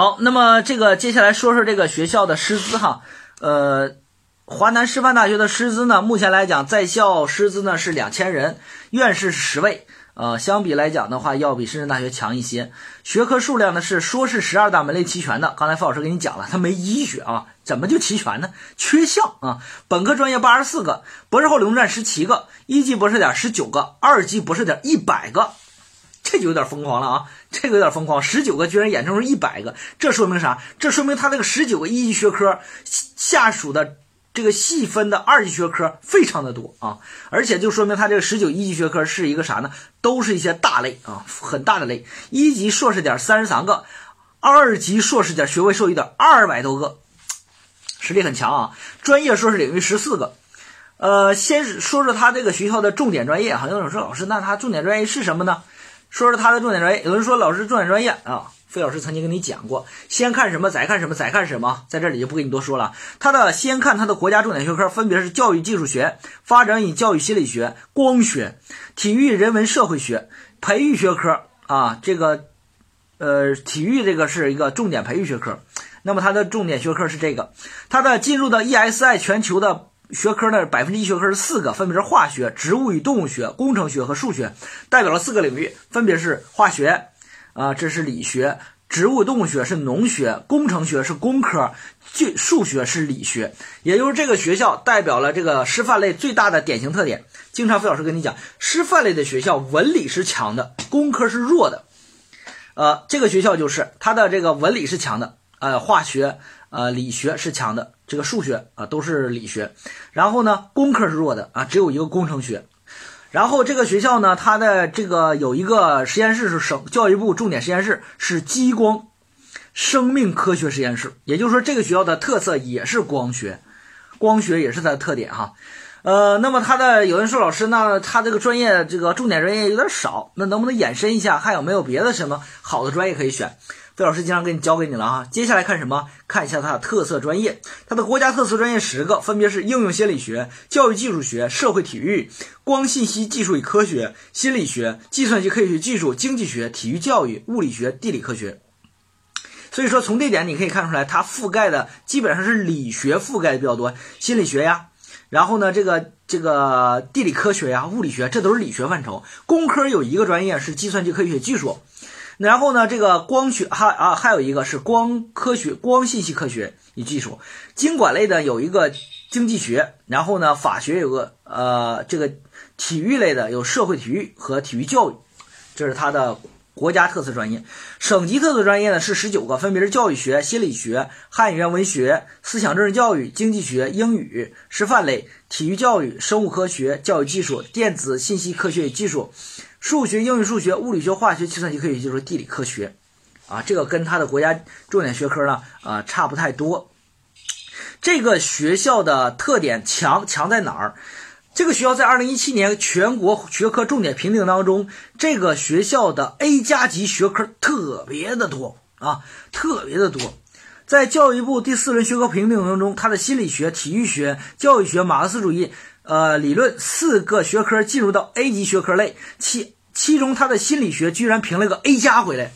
好，那么这个接下来说说这个学校的师资哈，呃，华南师范大学的师资呢，目前来讲在校师资呢是两千人，院士是十位。呃，相比来讲的话，要比深圳大学强一些。学科数量呢是说是十二大门类齐全的。刚才付老师给你讲了，它没医学啊，怎么就齐全呢？缺项啊！本科专业八十四个，博士后理论站十七个，一级博士点十九个，二级博士点一百个，这就有点疯狂了啊！这个有点疯狂，十九个居然演成是一百个，这说明啥？这说明他这个十九个一级学科下属的。这个细分的二级学科非常的多啊，而且就说明他这个十九一级学科是一个啥呢？都是一些大类啊，很大的类。一级硕士点三十三个，二级硕士点学位授予点二百多个，实力很强啊。专业硕士领域十四个。呃，先是说说他这个学校的重点专业哈。有人说老师，那他重点专业是什么呢？说说他的重点专业。有人说老师重点专业啊。费老师曾经跟你讲过，先看什么，再看什么，再看什么，在这里就不跟你多说了。他的先看他的国家重点学科，分别是教育技术学、发展与教育心理学、光学、体育人文社会学、培育学科啊。这个呃，体育这个是一个重点培育学科。那么它的重点学科是这个，它的进入到 ESI 全球的学科呢，百分之一学科是四个，分别是化学、植物与动物学、工程学和数学，代表了四个领域，分别是化学。啊，这是理学，植物动物学是农学，工程学是工科，就数学是理学，也就是这个学校代表了这个师范类最大的典型特点。经常费老师跟你讲，师范类的学校文理是强的，工科是弱的。呃，这个学校就是它的这个文理是强的，呃，化学、呃，理学是强的，这个数学啊都是理学，然后呢，工科是弱的啊，只有一个工程学。然后这个学校呢，它的这个有一个实验室是省教育部重点实验室，是激光生命科学实验室。也就是说，这个学校的特色也是光学，光学也是它的特点哈。呃，那么它的有人说老师，那他这个专业这个重点专业有点少，那能不能延伸一下，还有没有别的什么好的专业可以选？费老师经常给你教给你了哈，接下来看什么？看一下它的特色专业，它的国家特色专业十个，分别是应用心理学、教育技术学、社会体育、光信息技术与科学、心理学、计算机科学技术、经济学、体育教育、物理学、地理科学。所以说，从这点你可以看出来，它覆盖的基本上是理学覆盖的比较多，心理学呀，然后呢，这个这个地理科学呀、物理学，这都是理学范畴。工科有一个专业是计算机科学技术。然后呢，这个光学还啊还有一个是光科学、光信息科学与技术，经管类的有一个经济学，然后呢法学有个呃这个体育类的有社会体育和体育教育，这是它的国家特色专业。省级特色专业呢是十九个，分别是教育学、心理学、汉语言文学、思想政治教育、经济学、英语、师范类、体育教育、生物科学、教育技术、电子信息科学与技术。数学、英语、数学、物理学、化学、计算机科学就是地理科学，啊，这个跟它的国家重点学科呢，啊，差不太多。这个学校的特点强强在哪儿？这个学校在二零一七年全国学科重点评定当中，这个学校的 A 加级学科特别的多啊，特别的多。在教育部第四轮学科评定当中，它的心理学、体育学、教育学、马克思主义。呃，理论四个学科进入到 A 级学科类，其其中他的心理学居然评了个 A 加回来，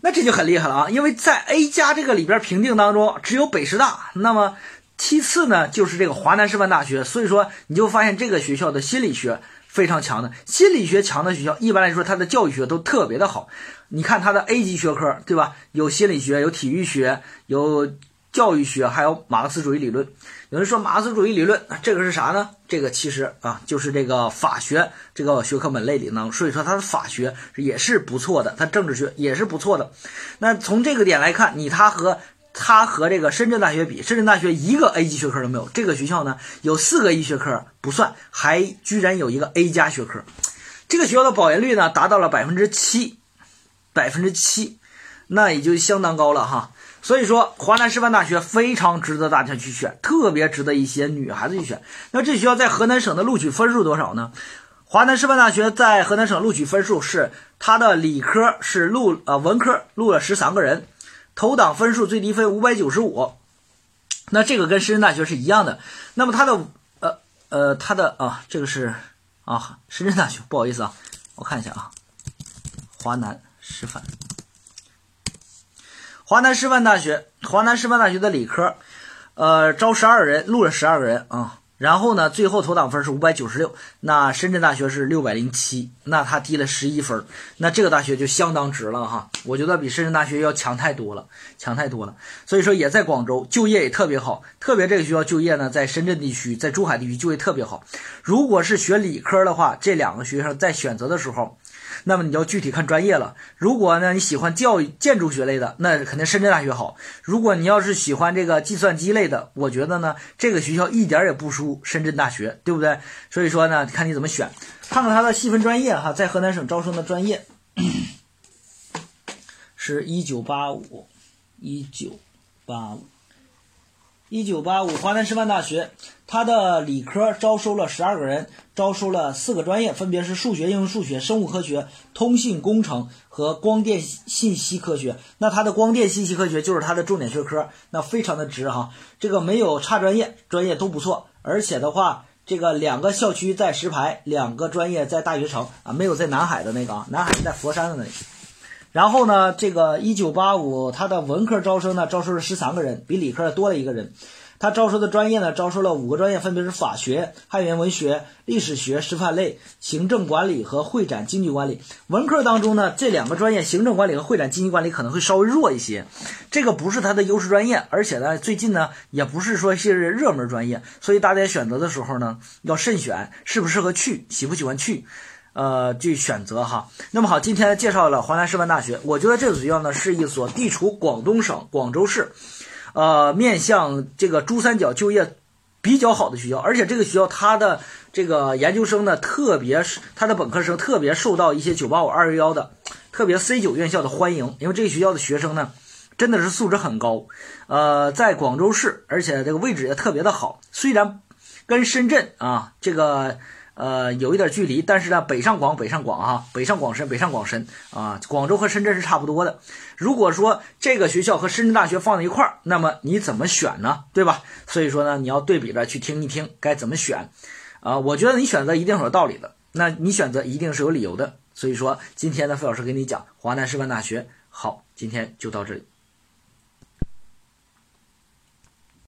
那这就很厉害了啊！因为在 A 加这个里边评定当中，只有北师大，那么其次呢就是这个华南师范大学，所以说你就发现这个学校的心理学非常强的，心理学强的学校，一般来说它的教育学都特别的好。你看它的 A 级学科，对吧？有心理学，有体育学，有。教育学还有马克思主义理论，有人说马克思主义理论这个是啥呢？这个其实啊就是这个法学这个学科门类里呢，所以说它的法学也是不错的，它政治学也是不错的。那从这个点来看，你它和它和这个深圳大学比，深圳大学一个 A 级学科都没有，这个学校呢有四个 A 学科不算，还居然有一个 A 加学科。这个学校的保研率呢达到了百分之七，百分之七，那也就相当高了哈。所以说，华南师范大学非常值得大家去选，特别值得一些女孩子去选。那这学校在河南省的录取分数多少呢？华南师范大学在河南省录取分数是它的理科是录呃文科录了十三个人，投档分数最低分五百九十五。那这个跟深圳大学是一样的。那么它的呃呃它的啊这个是啊深圳大学，不好意思啊，我看一下啊，华南师范。华南师范大学，华南师范大学的理科，呃，招十二人，录了十二个人啊。然后呢，最后投档分是五百九十六，那深圳大学是六百零七，那他低了十一分，那这个大学就相当值了哈，我觉得比深圳大学要强太多了，强太多了。所以说也在广州就业也特别好，特别这个学校就业呢，在深圳地区，在珠海地区就业特别好。如果是学理科的话，这两个学生在选择的时候。那么你要具体看专业了。如果呢你喜欢教育建筑学类的，那肯定深圳大学好。如果你要是喜欢这个计算机类的，我觉得呢这个学校一点也不输深圳大学，对不对？所以说呢，看你怎么选。看看它的细分专业哈，在河南省招生的专业 是一九八五，一九八五。一九八五，华南师范大学，它的理科招收了十二个人，招收了四个专业，分别是数学、应用数学、生物科学、通信工程和光电信息科学。那它的光电信息科学就是它的重点学科，那非常的值哈。这个没有差专业，专业都不错，而且的话，这个两个校区在石牌，两个专业在大学城啊，没有在南海的那个啊，南海在佛山的那个。然后呢，这个一九八五，它的文科招生呢，招收了十三个人，比理科多了一个人。他招收的专业呢，招收了五个专业，分别是法学、汉语言文学、历史学、师范类、行政管理和会展经济管理。文科当中呢，这两个专业，行政管理和会展经济管理可能会稍微弱一些，这个不是它的优势专业，而且呢，最近呢，也不是说是热门专业，所以大家选择的时候呢，要慎选，适不适合去，喜不喜欢去。呃，去选择哈。那么好，今天介绍了华南师范大学，我觉得这所学校呢是一所地处广东省广州市，呃，面向这个珠三角就业比较好的学校。而且这个学校它的这个研究生呢，特别是它的本科生特别受到一些985、211的特别 C 九院校的欢迎，因为这个学校的学生呢真的是素质很高。呃，在广州市，而且这个位置也特别的好。虽然跟深圳啊这个。呃，有一点距离，但是呢，北上广，北上广哈，北上广深，北上广深啊，广州和深圳是差不多的。如果说这个学校和深圳大学放在一块儿，那么你怎么选呢？对吧？所以说呢，你要对比着去听一听该怎么选啊。我觉得你选择一定是有道理的，那你选择一定是有理由的。所以说，今天呢，费老师给你讲华南师范大学。好，今天就到这里。